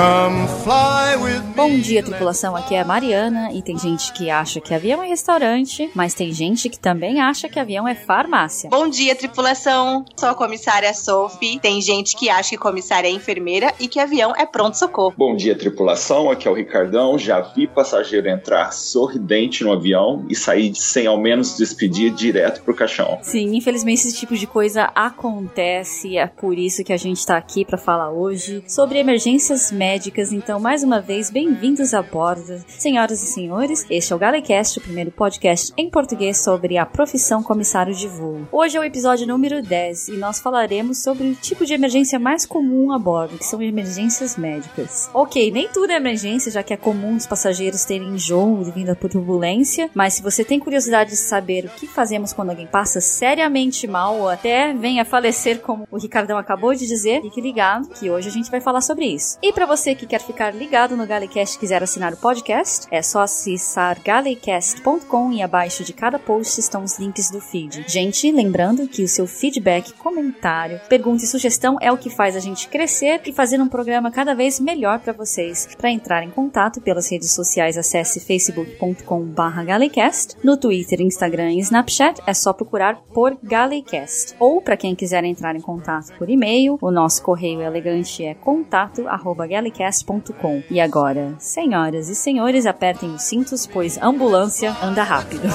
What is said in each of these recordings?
Come fly with me. Bom dia, tripulação. Aqui é a Mariana e tem gente que acha que avião é restaurante, mas tem gente que também acha que avião é farmácia. Bom dia, tripulação. Sou a comissária Sophie. Tem gente que acha que comissária é enfermeira e que avião é pronto-socorro. Bom dia, tripulação. Aqui é o Ricardão. Já vi passageiro entrar sorridente no avião e sair sem ao menos despedir direto pro caixão. Sim, infelizmente esse tipo de coisa acontece. É por isso que a gente tá aqui para falar hoje sobre emergências médicas. Então, mais uma vez, bem-vindos a bordo. Senhoras e senhores, este é o Galecast, o primeiro podcast em português sobre a profissão comissário de voo. Hoje é o episódio número 10 e nós falaremos sobre o tipo de emergência mais comum a bordo, que são emergências médicas. Ok, nem tudo é emergência, já que é comum os passageiros terem enjoo devido à turbulência, mas se você tem curiosidade de saber o que fazemos quando alguém passa seriamente mal ou até vem a falecer, como o Ricardão acabou de dizer, fique ligado que hoje a gente vai falar sobre isso. E para você que quer ficar ligado no Galecast e quiser assinar o podcast, é só acessar galecast.com e abaixo de cada post estão os links do feed. Gente, lembrando que o seu feedback, comentário, pergunta e sugestão é o que faz a gente crescer e fazer um programa cada vez melhor para vocês. Para entrar em contato pelas redes sociais, acesse facebook.com/galecast. No Twitter, Instagram e Snapchat é só procurar por Galecast. Ou para quem quiser entrar em contato por e-mail, o nosso correio elegante é contato@galecast.com. E agora, senhoras e senhores, apertem os cintos, pois ambulância anda rápido.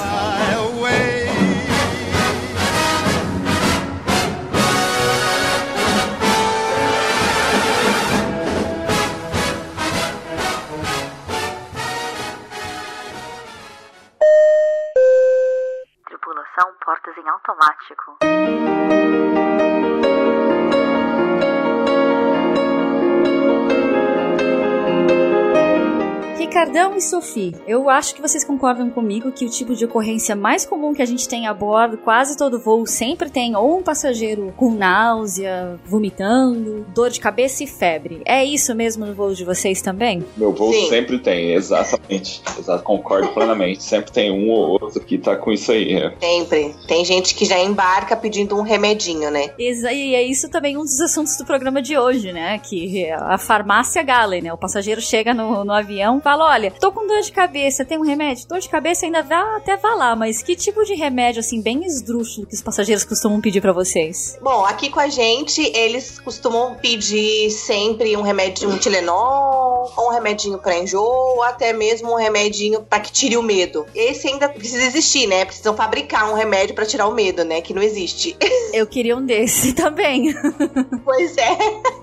E Sophie, eu acho que vocês concordam comigo que o tipo de ocorrência mais comum que a gente tem a bordo, quase todo voo, sempre tem ou um passageiro com náusea, vomitando, dor de cabeça e febre. É isso mesmo no voo de vocês também? Meu voo Sim. sempre tem, exatamente. Exato, concordo plenamente. Sempre tem um ou outro que tá com isso aí. é. Sempre. Tem gente que já embarca pedindo um remedinho, né? Exa- E é isso também um dos assuntos do programa de hoje, né? Que a farmácia Galen, né? O passageiro chega no, no avião e fala: Olha, tô com dor de cabeça, tem um remédio? Dor de cabeça ainda dá até vá lá, mas que tipo de remédio, assim, bem esdrúxulo que os passageiros costumam pedir pra vocês? Bom, aqui com a gente, eles costumam pedir sempre um remédio, um Tilenol, ou um remedinho pra enjoo, ou até mesmo um remedinho pra que tire o medo. Esse ainda precisa existir, né? Precisam fabricar um remédio pra tirar o medo, né? Que não existe. Eu queria um desse também. pois é.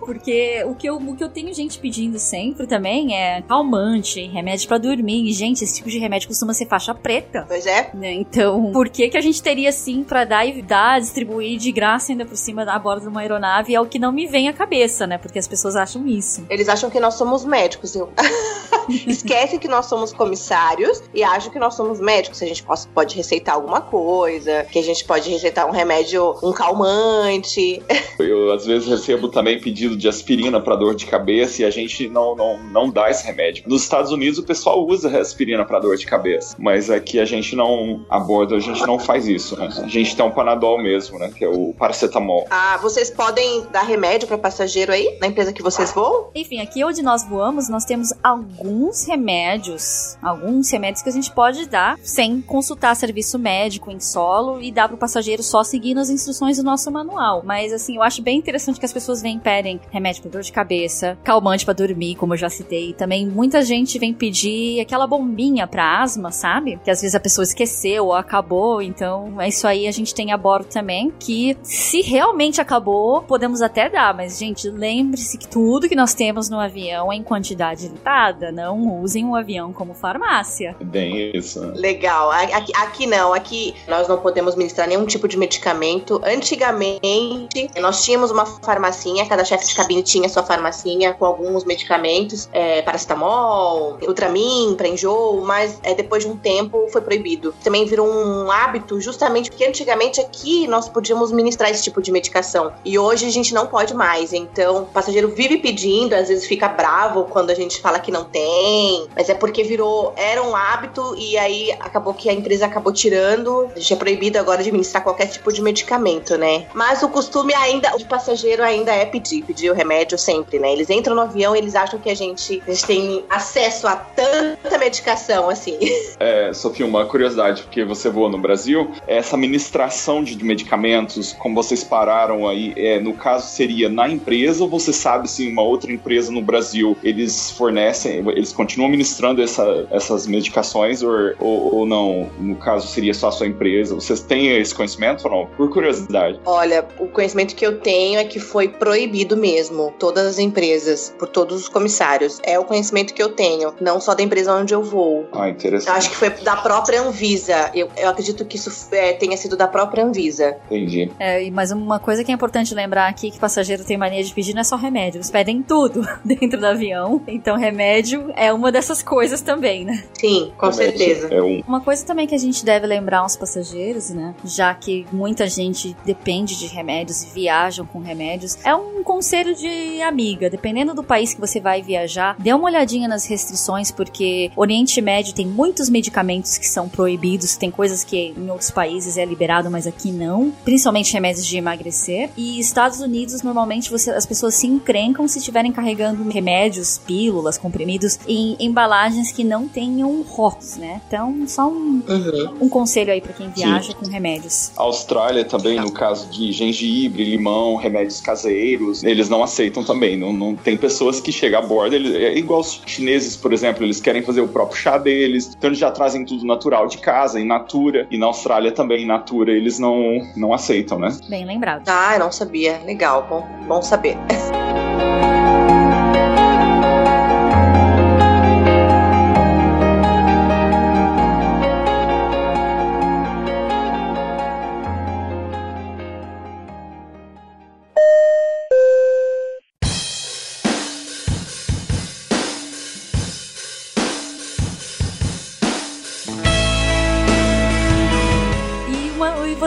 Porque o que, eu, o que eu tenho gente pedindo sempre também é calmante, remédio pra dormir. E, gente, esse tipo de remédio costuma ser faixa preta. Pois é. né? Então, por que que a gente teria sim pra dar e dar, distribuir de graça ainda por cima da bordo de uma aeronave? É o que não me vem à cabeça, né? Porque as pessoas acham isso. Eles acham que nós somos médicos. Eu... Esquecem que nós somos comissários e acham que nós somos médicos. A gente possa- pode receitar alguma coisa, que a gente pode receitar um remédio, um calmante. Eu às vezes recebo também pedido de aspirina para dor de cabeça e a gente não, não, não dá esse remédio. Nos Estados Unidos o pessoal usa aspirina para dor de cabeça, mas aqui a gente não a bordo a gente não faz isso. Né? A gente tem um panadol mesmo, né? Que é o paracetamol. Ah, vocês podem dar remédio para passageiro aí na empresa que vocês voam? Enfim, aqui onde nós voamos, nós temos alguns remédios, alguns remédios que a gente pode dar sem consultar serviço médico em solo e dar pro passageiro só seguindo as instruções do nosso manual. Mas assim, eu acho bem interessante que as pessoas vêm e pedem remédio pra dor de cabeça, calmante pra dormir, como eu já citei. Também muita gente vem pedir aquela bombinha pra asma, sabe? Que às vezes a pessoa esqueceu ou acabou, então é isso aí a gente tem a bordo também, que se realmente acabou, podemos até dar, mas gente, lembre-se que tudo que nós temos no avião é em quantidade limitada, não usem o avião como farmácia. É Bem isso. Legal. Aqui, aqui não, aqui nós não podemos ministrar nenhum tipo de medicamento. Antigamente, nós tínhamos uma farmacinha, cada chefe de cabine tinha sua farmacinha com alguns medicamentos, é, paracetamol, Ultramin, pra enjoo, mas é, depois de um tempo foi proibido. Também virou um hábito, justamente porque antigamente aqui nós podíamos ministrar esse tipo de medicação. E hoje a gente não pode mais. Então, o passageiro vive pedindo, às vezes fica bravo quando a gente fala que não tem, mas é porque virou, era um hábito e aí acabou que a empresa acabou tirando. Gente é proibido agora de administrar qualquer tipo de medicamento, né? Mas o costume ainda, de passageiro ainda é pedir, pedir pedir o remédio sempre, né? Eles entram no avião e eles acham que a gente, a gente tem acesso a tanta medicação, assim. É, Sofia, uma curiosidade, porque você voa no Brasil, essa administração de medicamentos, como vocês pararam aí, é, no caso seria na empresa ou você sabe se uma outra empresa no Brasil eles fornecem, eles continuam ministrando essa, essas medicações ou, ou, ou, não? No caso seria só a sua empresa? Vocês têm esse conhecimento ou não? Por curiosidade. Olha, o conhecimento que eu tenho é que foi proibido mesmo, todas as empresas, por todos os comissários. É o conhecimento que eu tenho, não só da empresa onde eu vou. Ah, interessante. Eu acho que foi da própria Anvisa. Eu, eu acredito que isso é, tenha sido da própria Anvisa. Entendi. É, mas uma coisa que é importante lembrar aqui que passageiro tem mania de pedir não é só remédio, eles pedem tudo dentro do avião. Então remédio é uma dessas coisas também, né? Sim, com remédio certeza. É um... Uma coisa também que a gente deve lembrar aos passageiros, né? Já que muita gente depende de remédios e viajam com remédios, é um conselho de amiga. Dependendo do país que você vai viajar, dê uma olhadinha nas restrições, porque Oriente Médio tem muitos medicamentos que são proibidos, tem coisas que em outros países é liberado, mas aqui não, principalmente remédios de emagrecer. E Estados Unidos, normalmente você, as pessoas se encrencam se estiverem carregando remédios, pílulas, comprimidos em embalagens que não tenham rótulos, né? Então, só um, uhum. um conselho aí para quem viaja Sim. com remédios. A Austrália também, no caso de gengibre, limão, remédios caseiros, eles não aceitam também. Não, não tem pessoas que chegam a bordo, eles, é igual os chineses, por exemplo, eles querem fazer o próprio chá deles, então eles já trazem tudo natural de casa, in natura. E na Austrália também, in natura, eles não, não aceitam, né? Bem lembrado. Ah, eu não sabia. Legal, bom, bom saber.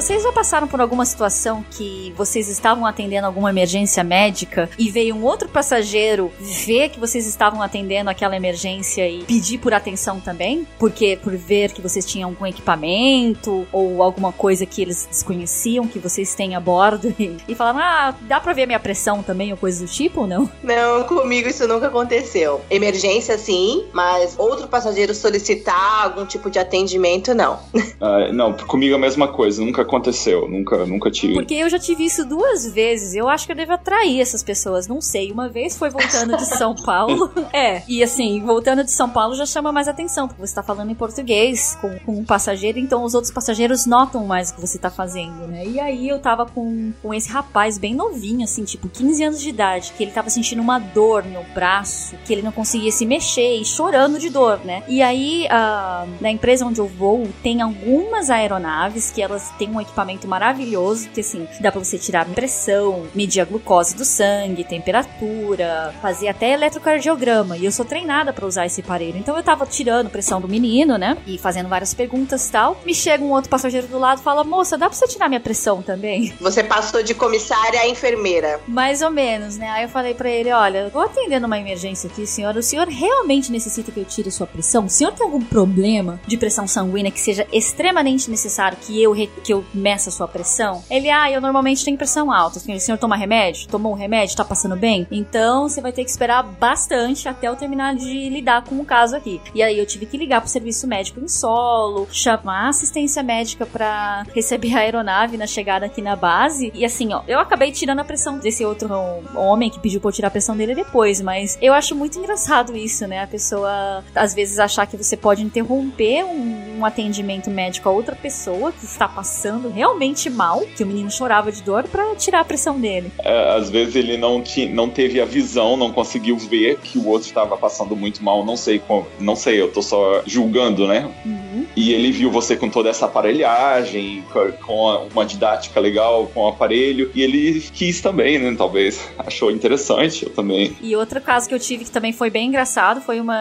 Vocês já passaram por alguma situação que vocês estavam atendendo alguma emergência médica e veio um outro passageiro ver que vocês estavam atendendo aquela emergência e pedir por atenção também? Porque por ver que vocês tinham algum equipamento ou alguma coisa que eles desconheciam que vocês têm a bordo e, e falaram: "Ah, dá para ver minha pressão também ou coisa do tipo ou não?" Não, comigo isso nunca aconteceu. Emergência sim, mas outro passageiro solicitar algum tipo de atendimento não. Uh, não, comigo é a mesma coisa, nunca aconteceu aconteceu, nunca, nunca tive. Porque eu já tive isso duas vezes. Eu acho que eu devo atrair essas pessoas, não sei. Uma vez foi voltando de São Paulo. é, e assim, voltando de São Paulo já chama mais atenção, porque você tá falando em português com, com um passageiro, então os outros passageiros notam mais o que você tá fazendo, né? E aí eu tava com, com esse rapaz bem novinho, assim, tipo 15 anos de idade, que ele tava sentindo uma dor no braço, que ele não conseguia se mexer e chorando de dor, né? E aí, uh, na empresa onde eu vou, tem algumas aeronaves que elas têm um equipamento maravilhoso que assim dá para você tirar pressão, medir a glucose do sangue, temperatura, fazer até eletrocardiograma. E eu sou treinada para usar esse aparelho. Então eu tava tirando pressão do menino, né? E fazendo várias perguntas e tal. Me chega um outro passageiro do lado e fala: "Moça, dá para você tirar minha pressão também?" Você passou de comissária a enfermeira. Mais ou menos, né? Aí eu falei para ele: "Olha, vou atendendo uma emergência aqui, senhora. O senhor realmente necessita que eu tire sua pressão? O senhor tem algum problema de pressão sanguínea que seja extremamente necessário que eu que eu meça a sua pressão? Ele, ah, eu normalmente tenho pressão alta. O senhor toma remédio? Tomou um remédio? Tá passando bem? Então você vai ter que esperar bastante até eu terminar de lidar com o caso aqui. E aí eu tive que ligar pro serviço médico em solo, chamar assistência médica para receber a aeronave na chegada aqui na base. E assim, ó, eu acabei tirando a pressão desse outro homem que pediu pra eu tirar a pressão dele depois, mas eu acho muito engraçado isso, né? A pessoa às vezes achar que você pode interromper um, um atendimento médico a outra pessoa que está passando realmente mal, que o menino chorava de dor, para tirar a pressão dele. É, às vezes ele não, tinha, não teve a visão, não conseguiu ver que o outro estava passando muito mal, não sei como, não sei, eu tô só julgando, né? Uhum. E ele viu você com toda essa aparelhagem, com uma didática legal com o aparelho, e ele quis também, né? Talvez achou interessante, eu também. E outro caso que eu tive que também foi bem engraçado, foi uma.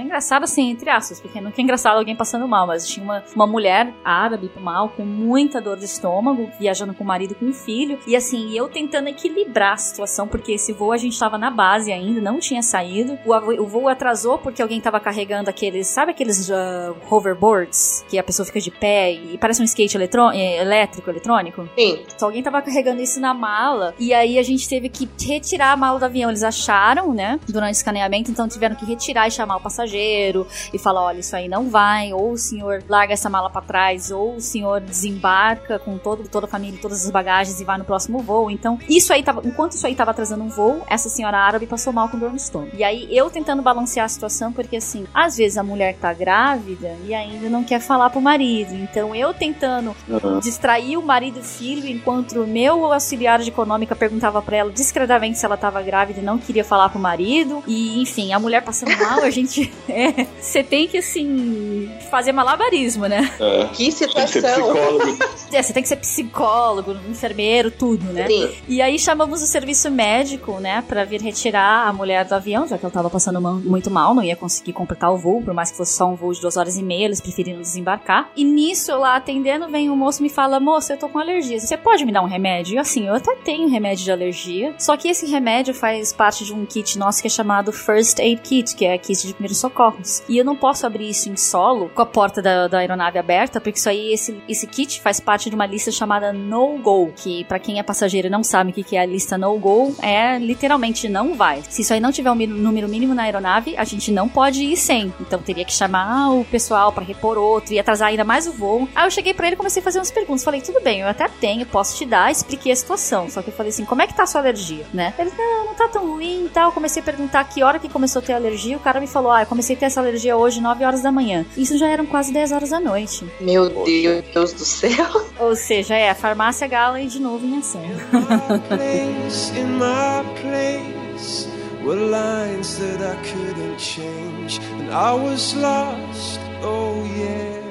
Engraçado assim, entre aspas, porque não é engraçado alguém passando mal, mas tinha uma, uma mulher árabe mal, com muita dor de estômago, viajando com o marido com o filho. E assim, eu tentando equilibrar a situação, porque esse voo a gente tava na base ainda, não tinha saído. O, o voo atrasou porque alguém tava carregando aqueles, sabe aqueles uh, hoverboards? Que a pessoa fica de pé e parece um skate eletrô- eh, elétrico, eletrônico. Sim. Então alguém tava carregando isso na mala e aí a gente teve que retirar a mala do avião. Eles acharam, né, durante o escaneamento, então tiveram que retirar e chamar o passageiro e falar, olha, isso aí não vai, ou o senhor larga essa mala pra trás, ou o senhor desembarca com todo, toda a família, todas as bagagens e vai no próximo voo. Então, isso aí tava, enquanto isso aí tava atrasando um voo, essa senhora árabe passou mal com dor no estômago. E aí eu tentando balancear a situação, porque assim, às vezes a mulher tá grávida e ainda não quer falar pro marido. Então eu tentando Uhum. distrair o marido e o filho, enquanto o meu auxiliar de econômica perguntava pra ela discretamente se ela tava grávida e não queria falar pro marido. E, enfim, a mulher passando mal, a gente. É, você tem que, assim, fazer malabarismo, né? É. Que situação. É, você tem que ser psicólogo, enfermeiro, tudo, né? Sim. E aí chamamos o serviço médico, né, pra vir retirar a mulher do avião, já que ela tava passando muito mal, não ia conseguir completar o voo, por mais que fosse só um voo de duas horas e meia, eles preferiram desembarcar. E nisso, lá atendendo, vem um moço me fala, moça, eu tô com alergia, você pode me dar um remédio? E assim, eu até tenho remédio de alergia, só que esse remédio faz parte de um kit nosso que é chamado First Aid Kit, que é kit de primeiros socorros. E eu não posso abrir isso em solo, com a porta da, da aeronave aberta, porque isso aí, esse, esse kit faz parte de uma lista chamada No Go, que pra quem é passageiro e não sabe o que que é a lista No Go, é literalmente não vai. Se isso aí não tiver um número mínimo na aeronave, a gente não pode ir sem. Então teria que chamar o pessoal pra repor outro e atrasar ainda mais o voo. Aí eu cheguei pra ele e comecei a fazer umas perguntas. Falei, tudo bem, eu até tenho, posso te dar, expliquei a situação. Só que eu falei assim, como é que tá a sua alergia, né? Ele, não, não tá tão ruim e tal. Comecei a perguntar que hora que começou a ter alergia. O cara me falou, ah, eu comecei a ter essa alergia hoje, 9 horas da manhã. Isso já eram quase 10 horas da noite. Meu Deus do céu. Ou seja, é a farmácia Gala e de novo em ação. my place, in my place were lines that I couldn't change, and I was lost. Oh yeah,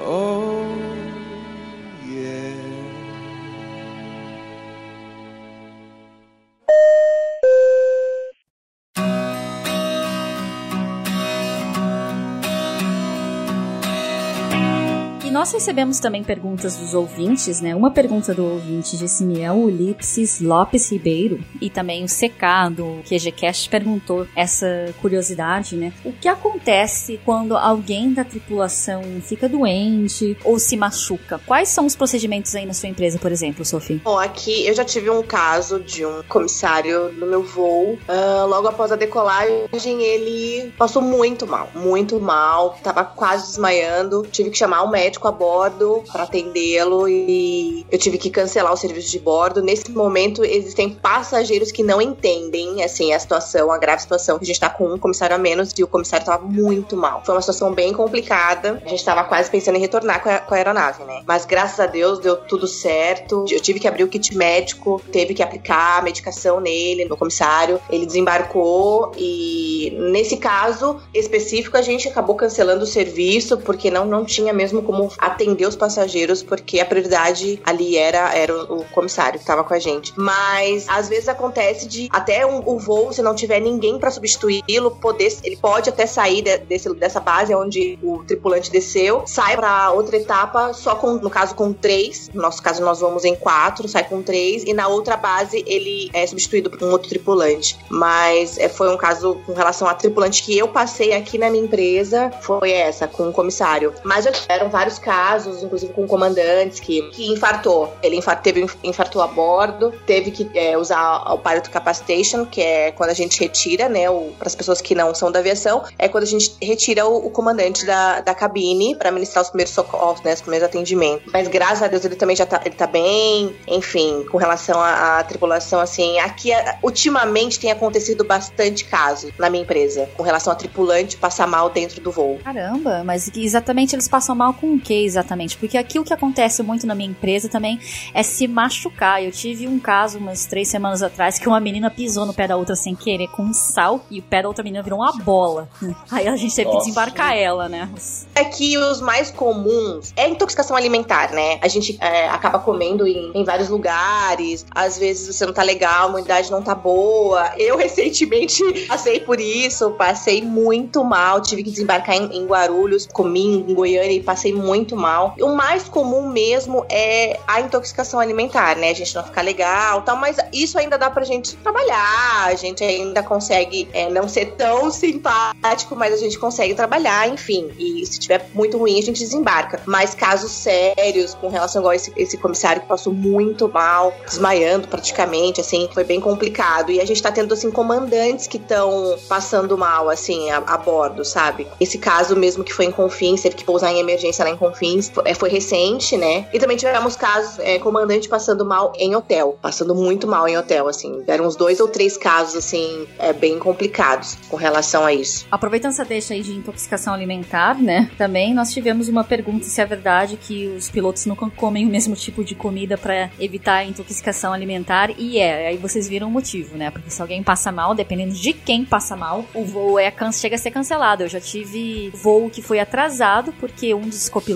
oh yeah. Nós recebemos também perguntas dos ouvintes, né? Uma pergunta do ouvinte disse-me é o Ulipsis Lopes Ribeiro e também o CK do QGCast perguntou essa curiosidade, né? O que acontece quando alguém da tripulação fica doente ou se machuca? Quais são os procedimentos aí na sua empresa, por exemplo, Sophie? Bom, aqui eu já tive um caso de um comissário no meu voo. ah, logo após a decolagem, ele passou muito mal, muito mal. Tava quase desmaiando. Tive que chamar o médico a bordo para atendê-lo e eu tive que cancelar o serviço de bordo. Nesse momento, existem passageiros que não entendem, assim, a situação, a grave situação que a gente tá com um comissário a menos e o comissário tava muito mal. Foi uma situação bem complicada. A gente tava quase pensando em retornar com a, com a aeronave, né? Mas graças a Deus deu tudo certo. Eu tive que abrir o kit médico, teve que aplicar a medicação nele, no comissário. Ele desembarcou e nesse caso específico a gente acabou cancelando o serviço porque não, não tinha mesmo como atender os passageiros porque a prioridade ali era, era o, comissário que estava com a gente. Mas às vezes acontece de até um, o voo, se não tiver ninguém para substituí-lo, poder ele pode até sair de- desse, dessa base onde o tripulante desceu, sai para outra etapa só com, no caso, com três. No nosso caso, nós vamos em quatro, sai com três, e na outra base ele é substituído por um outro tripulante. Mas é, foi um caso com relação a tripulante que eu passei aqui na minha empresa, foi essa, com o comissário. Mas já tiveram vários casos, inclusive com comandantes que, que infartou. Ele infar, teve, infartou a bordo, teve que é, usar o pilot capacitation, que é quando a gente retira, né, para as pessoas que não são da aviação, é quando a gente retira o, o comandante da, da cabine para ministrar os primeiros socorros, né, os primeiros atendimentos. Mas graças a Deus ele também já tá, ele tá bem, enfim, com relação à, tripulação, assim, aqui ultimamente tem acontecido bastante casos na minha empresa, com relação a tripulante passar mal dentro do voo. Caramba, mas exatamente eles passam mal com o que exatamente? Porque aqui o que acontece muito na minha empresa também é se machucar. Eu tive um caso umas três semanas atrás que uma menina pisou no pé da outra sem querer com um sal e o pé da outra menina virou uma bola. Aí a gente teve que desembarcar ela, né? É que os mais comuns é intoxicação alimentar, né? A gente é, acaba comendo em, em vários lugares, às vezes você não tá legal, a imunidade não tá boa. Eu recentemente passei por isso, passei muito mal, tive que desembarcar em, em Guarulhos, comi em Goiânia e passei muito muito mal. O mais comum mesmo é a intoxicação alimentar, né? A gente não ficar legal tal, mas isso ainda dá pra gente trabalhar, a gente ainda consegue é, não ser tão simpático, mas a gente consegue trabalhar, enfim. E se tiver muito ruim, a gente desembarca. Mas casos sérios com relação igual esse, esse comissário que passou muito mal, desmaiando praticamente, assim, foi bem complicado. E a gente tá tendo, assim, comandantes que estão passando mal, assim, a, a, bordo, sabe? Esse caso mesmo que foi em Confins, teve que pousar em emergência lá em Confins, foi, é, foi recente, né? E também tivemos casos, é, comandante passando mal em hotel, passando muito mal em hotel, assim. Deram uns dois ou três casos, assim, é, bem complicados com relação a isso. Aproveitando essa deixa aí de intoxicação alimentar, né? Também nós tivemos uma pergunta se é verdade que os pilotos nunca comem o mesmo tipo de comida para evitar a intoxicação alimentar. E é, aí vocês viram o motivo, né? Porque se alguém passa mal, dependendo de quem passa mal, o voo é chega a ser cancelado. Eu já tive voo que foi atrasado porque um dos copilotos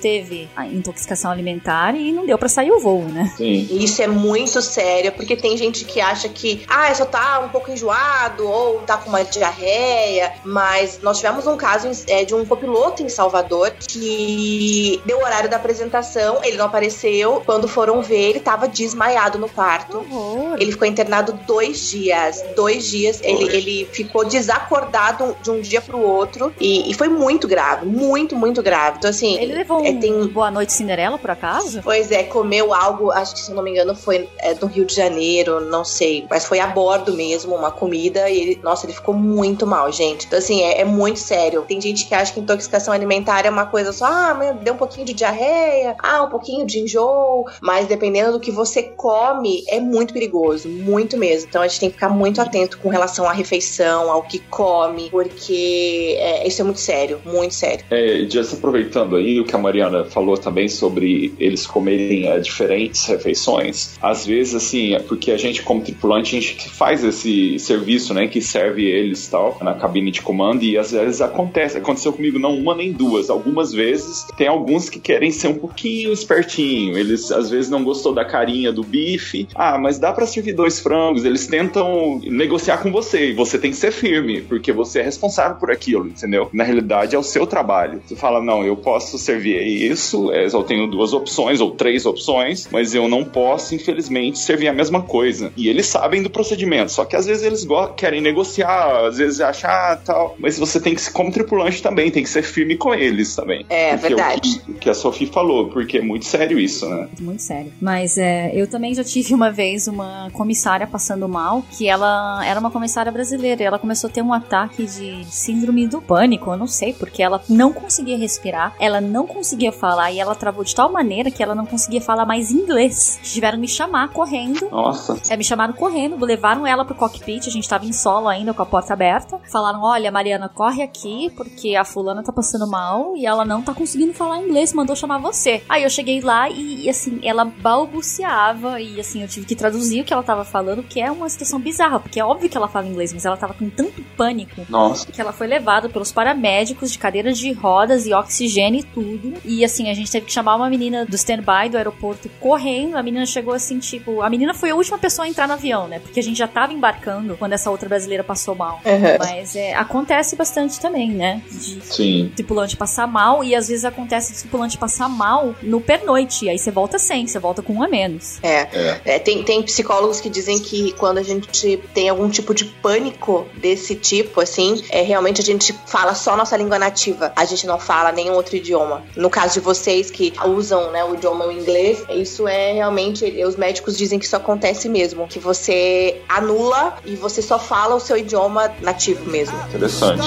teve a intoxicação alimentar e não deu para sair o voo, né? Sim. Isso é muito sério, porque tem gente que acha que, ah, só tá um pouco enjoado ou tá com uma diarreia, mas nós tivemos um caso é, de um copiloto em Salvador que deu o horário da apresentação, ele não apareceu. Quando foram ver, ele tava desmaiado no quarto. Uhum. Ele ficou internado dois dias. Dois dias. Ele, ele ficou desacordado de um dia pro outro. E, e, foi muito grave. Muito, muito grave. Então, assim. Ele levou é, um tem... Boa Noite Cinderela, por acaso? Pois é, comeu algo, acho que se não me engano, foi é, do Rio de Janeiro, não sei. Mas foi a bordo mesmo, uma comida. E ele, nossa, ele ficou muito mal, gente. Então, assim, é, é muito sério. Tem gente que acha que intoxicação alimentar é uma coisa só, ah, deu um pouquinho de diarreia, ah, um pouquinho de enjoo. Mas dependendo do que você come, é muito perigoso. Muito mesmo. Então, a gente tem que ficar muito atento com relação à refeição, ao que come, porque é, isso é muito sério, muito sério. É, just aproveitando aí o que a Mariana falou também sobre eles comerem é, diferentes refeições, às vezes, assim, é porque a gente, como tripulante, a gente faz esse serviço, né, que serve eles tal, na cabine de comando, e às vezes acontece, aconteceu comigo não uma nem duas, algumas vezes tem alguns que querem ser um pouquinho espertinho, eles às vezes não gostou da carinha do bife, ah, mas dá para servir dois frangos, eles tentam negociar com você, e você tem que ser firme, porque você é responsável por aquilo, entendeu? Na realidade é o seu trabalho. Você fala, não, eu posso servir isso, é, eu tenho duas opções ou três opções, mas eu não posso, infelizmente, servir a mesma coisa. E eles sabem do procedimento, só que às vezes eles querem negociar, às vezes achar ah, tal, mas você tem que, como tripulante também, tem que ser firme com eles também. É, verdade. O que, o que a Sophie falou, porque é muito sério isso, né? Muito sério. Mas é, eu também já tive uma vez uma comissária passando mal, que ela era uma comissária brasileira, e ela começou a ter um ataque de síndrome do pânico, eu não sei, porque ela não conseguia respirar, ela não conseguia falar e ela travou de tal maneira que ela não conseguia falar mais inglês. Tiveram me chamar correndo. Nossa. É, me chamaram correndo, levaram ela pro cockpit, a gente tava em solo ainda com a porta aberta. Falaram: "Olha, Mariana, corre aqui porque a fulana tá passando mal e ela não tá conseguindo falar inglês, mandou chamar você". Aí eu cheguei lá e, e assim, ela balbuciava e assim, eu tive que traduzir o que ela tava falando, que é uma situação bizarra, porque é óbvio que ela fala inglês, mas ela tava com tanto pânico Nossa. que ela foi levada pelos paramédicos de cadeiras de rodas e oxigênio e tudo. E assim, a gente teve que chamar uma menina do standby do aeroporto correndo. A menina chegou assim, tipo, a menina foi a última pessoa a entrar no avião, né? Porque a gente já tava embarcando quando essa outra brasileira passou mal. Uhum. Mas é, acontece bastante também, né? De Sim. tripulante passar mal e às vezes acontece de tripulante passar mal no pernoite. E aí você volta sem, você volta com um a menos. É. é. é tem, tem psicólogos que dizem que quando a gente tem algum tipo de pânico desse tipo, assim, é realmente a gente fala só nossa língua nativa. A gente não fala nenhum outro idioma. No caso de vocês que usam né, o idioma inglês, isso é realmente. Os médicos dizem que isso acontece mesmo. Que você anula e você só fala o seu idioma nativo mesmo. Interessante.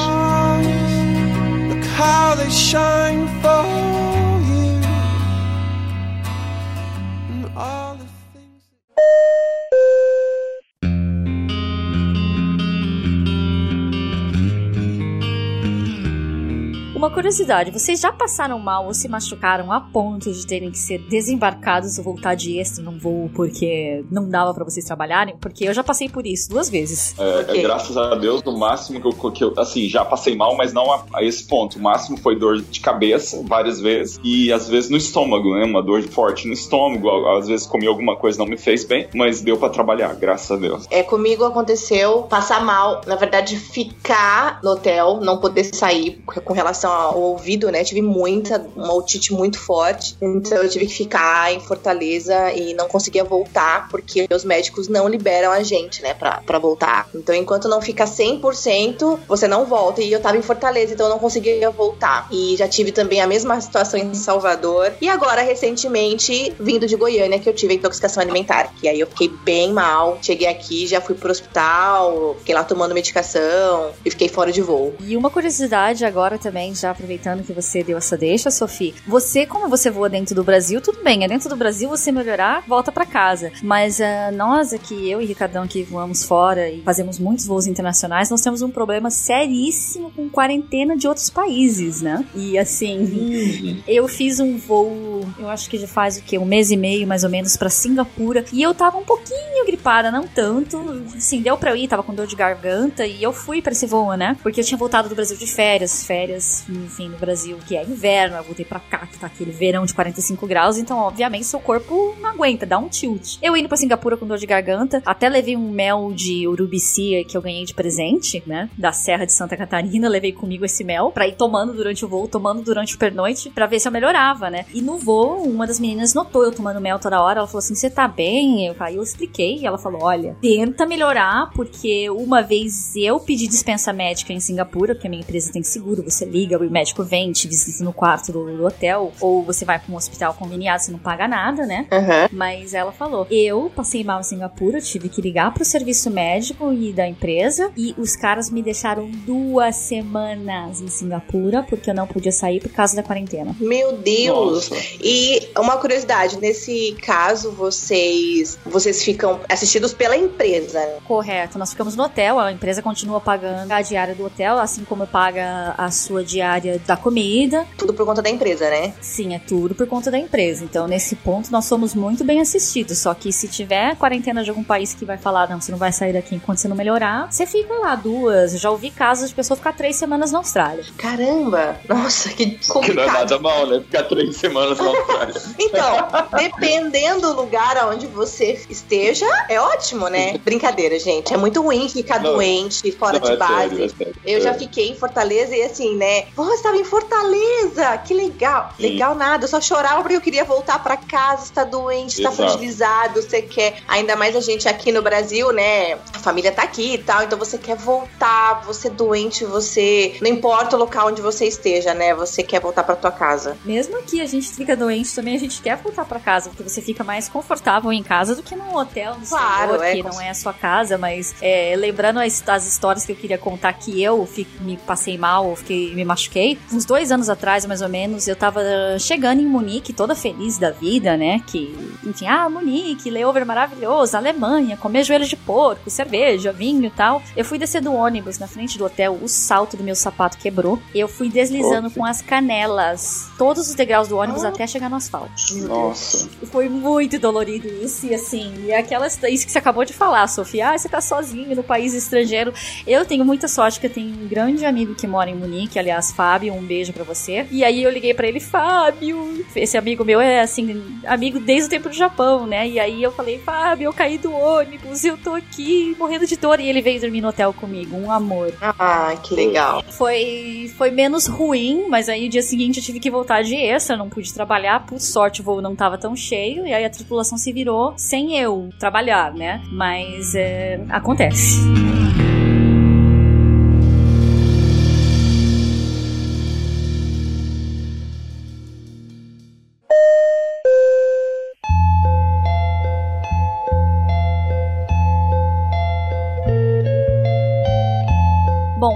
Uma curiosidade, vocês já passaram mal ou se machucaram a ponto de terem que ser desembarcados ou voltar de extra num voo porque não dava para vocês trabalharem? Porque eu já passei por isso duas vezes. É, é graças a Deus, no máximo que eu, que eu, assim, já passei mal, mas não a, a, esse ponto. O máximo foi dor de cabeça, várias vezes, e às vezes no estômago, né? Uma dor forte no estômago. Às vezes comi alguma coisa não me fez bem, mas deu para trabalhar, graças a Deus. É, comigo aconteceu passar mal, na verdade, ficar no hotel, não poder sair com relação relação ao ouvido, né? Tive muita, uma otite muito forte. Então eu tive que ficar em Fortaleza e não conseguia voltar, porque os médicos não liberam a gente, né, pra, pra voltar. Então enquanto não fica 100%, você não volta. E eu tava em Fortaleza, então eu não conseguia voltar. E já tive também a mesma situação em Salvador. E agora, recentemente, vindo de Goiânia, que eu tive intoxicação alimentar. Que aí eu fiquei bem mal. Cheguei aqui, já fui pro hospital, fiquei lá tomando medicação e fiquei fora de voo. E uma curiosidade agora também, já aproveitando que você deu essa deixa, Sofia. Você, como você voa dentro do Brasil, tudo bem, é dentro do Brasil, você melhorar, volta para casa. Mas uh, nós aqui, eu e Ricardão, que voamos fora e fazemos muitos voos internacionais, nós temos um problema seríssimo com quarentena de outros países, né? E assim, uhum. eu fiz um voo, eu acho que já faz o quê? Um mês e meio, mais ou menos, para Singapura. E eu tava um pouquinho gripada, não tanto. Assim, deu pra eu ir, tava com dor de garganta. E eu fui para esse voo, né? Porque eu tinha voltado do Brasil de férias. Férias, enfim, no Brasil, que é inverno. Eu voltei pra cá, que tá aquele verão de 45 graus. Então, obviamente, seu corpo não aguenta, dá um tilt. Eu indo pra Singapura com dor de garganta. Até levei um mel de urubici que eu ganhei de presente, né? Da Serra de Santa Catarina. Levei comigo esse mel pra ir tomando durante o voo, tomando durante o pernoite, pra ver se eu melhorava, né? E no voo, uma das meninas notou eu tomando mel toda hora. Ela falou assim: Você tá bem? Eu, aí eu expliquei. E ela falou: Olha, tenta melhorar, porque uma vez eu pedi dispensa médica em Singapura, porque a minha empresa tem seguro. Você liga, o médico vem, te visita no quarto do, do hotel, ou você vai pra um hospital conveniado, você não paga nada, né? Uhum. Mas ela falou: Eu passei mal em Singapura, tive que ligar pro serviço médico e da empresa, e os caras me deixaram duas semanas em Singapura, porque eu não podia sair por causa da quarentena. Meu Deus! Nossa. E uma curiosidade, nesse caso, vocês vocês ficam assistidos pela empresa. Correto, nós ficamos no hotel, a empresa continua pagando a diária do hotel, assim como paga a sua diária da comida. Tudo por conta da empresa, né? Sim, é tudo por conta da empresa. Então, nesse ponto, nós somos muito bem assistidos. Só que se tiver quarentena de algum país que vai falar, não, você não vai sair daqui enquanto você não melhorar, você fica lá duas. Eu já ouvi casos de pessoa ficar três semanas na Austrália. Caramba! Nossa, que complicado. Que não é nada mal, né? Ficar três semanas na Austrália. então, dependendo do lugar onde você esteja, é ótimo, né? Brincadeira, gente. É muito ruim ficar não, doente, fora não, de é base. Sério, é sério. Eu é. já fiquei em Fortaleza e assim, né? Pô, você estava em Fortaleza! Que legal! Sim. Legal nada, eu só chorava porque eu queria voltar para casa, está doente, está fragilizado, você quer. Ainda mais a gente aqui no Brasil, né? A família tá aqui e tal, então você quer voltar, você doente, você. Não importa o local onde você esteja, né? Você quer voltar para tua casa. Mesmo que a gente fica doente também, a gente quer voltar para casa, porque você fica mais confortável em casa do que num hotel, no claro, exterior, é, que não é a sua casa, mas é, lembrando as, as, histórias que eu queria contar que eu fico, me passei mal, fiquei, me machuquei, uns dois anos atrás, mais ou menos, eu tava chegando em Munique, toda feliz da vida, né? Que, enfim, ah, Munique, layover maravilhoso, Alemanha, comer joelho de porco, cerveja, vinho e tal. Eu fui descer do ônibus na frente do hotel, o salto do meu sapato quebrou. Eu fui deslizando com as canelas, todos os degraus do ônibus ah. até chegar no asfalto. Nossa. Foi muito dolorido isso, e assim, e aquela, isso que você acabou de falar, Sofia, ah, você tá sozinho no país estrangeiro. Eu tenho muita sorte que eu tenho um grande amigo que mora em Munique, aliás, Fábio, um beijo para você. E aí eu liguei para ele, Fábio, esse amigo meu é assim, amigo desde o tempo do Japão, né? E aí eu falei, Fábio, eu caí do ônibus, eu tô aqui morrendo de dor. E ele veio dormir no hotel comigo, um amor. Ah, que legal. Foi, foi menos ruim, mas aí o dia seguinte eu tive que voltar de extra, não pude trabalhar. Por sorte o voo não tava tão cheio, e aí a tripulação se virou sem eu trabalhar, né? Mas é, acontece.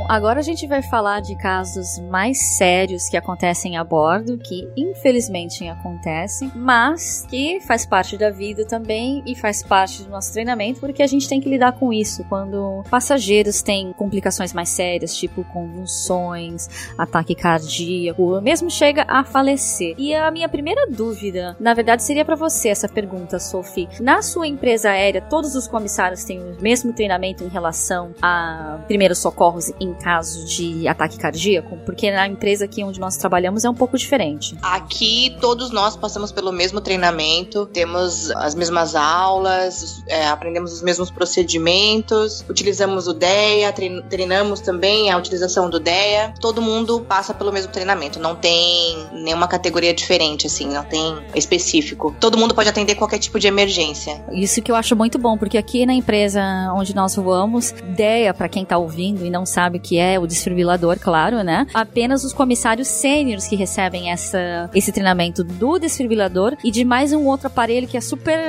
Agora a gente vai falar de casos mais sérios que acontecem a bordo, que infelizmente acontecem, mas que faz parte da vida também e faz parte do nosso treinamento, porque a gente tem que lidar com isso quando passageiros têm complicações mais sérias, tipo convulsões, ataque cardíaco, mesmo chega a falecer. E a minha primeira dúvida, na verdade, seria para você essa pergunta, Sophie. Na sua empresa aérea, todos os comissários têm o mesmo treinamento em relação a primeiros socorros em caso de ataque cardíaco? Porque na empresa aqui onde nós trabalhamos é um pouco diferente. Aqui todos nós passamos pelo mesmo treinamento, temos as mesmas aulas, é, aprendemos os mesmos procedimentos, utilizamos o DEA, treinamos também a utilização do DEA. Todo mundo passa pelo mesmo treinamento, não tem nenhuma categoria diferente, assim, não tem específico. Todo mundo pode atender qualquer tipo de emergência. Isso que eu acho muito bom, porque aqui na empresa onde nós voamos, DEA, para quem tá ouvindo e não sabe o que é, o desfibrilador, claro, né? Apenas os comissários sêniores que recebem essa, esse treinamento do desfibrilador e de mais um outro aparelho que é super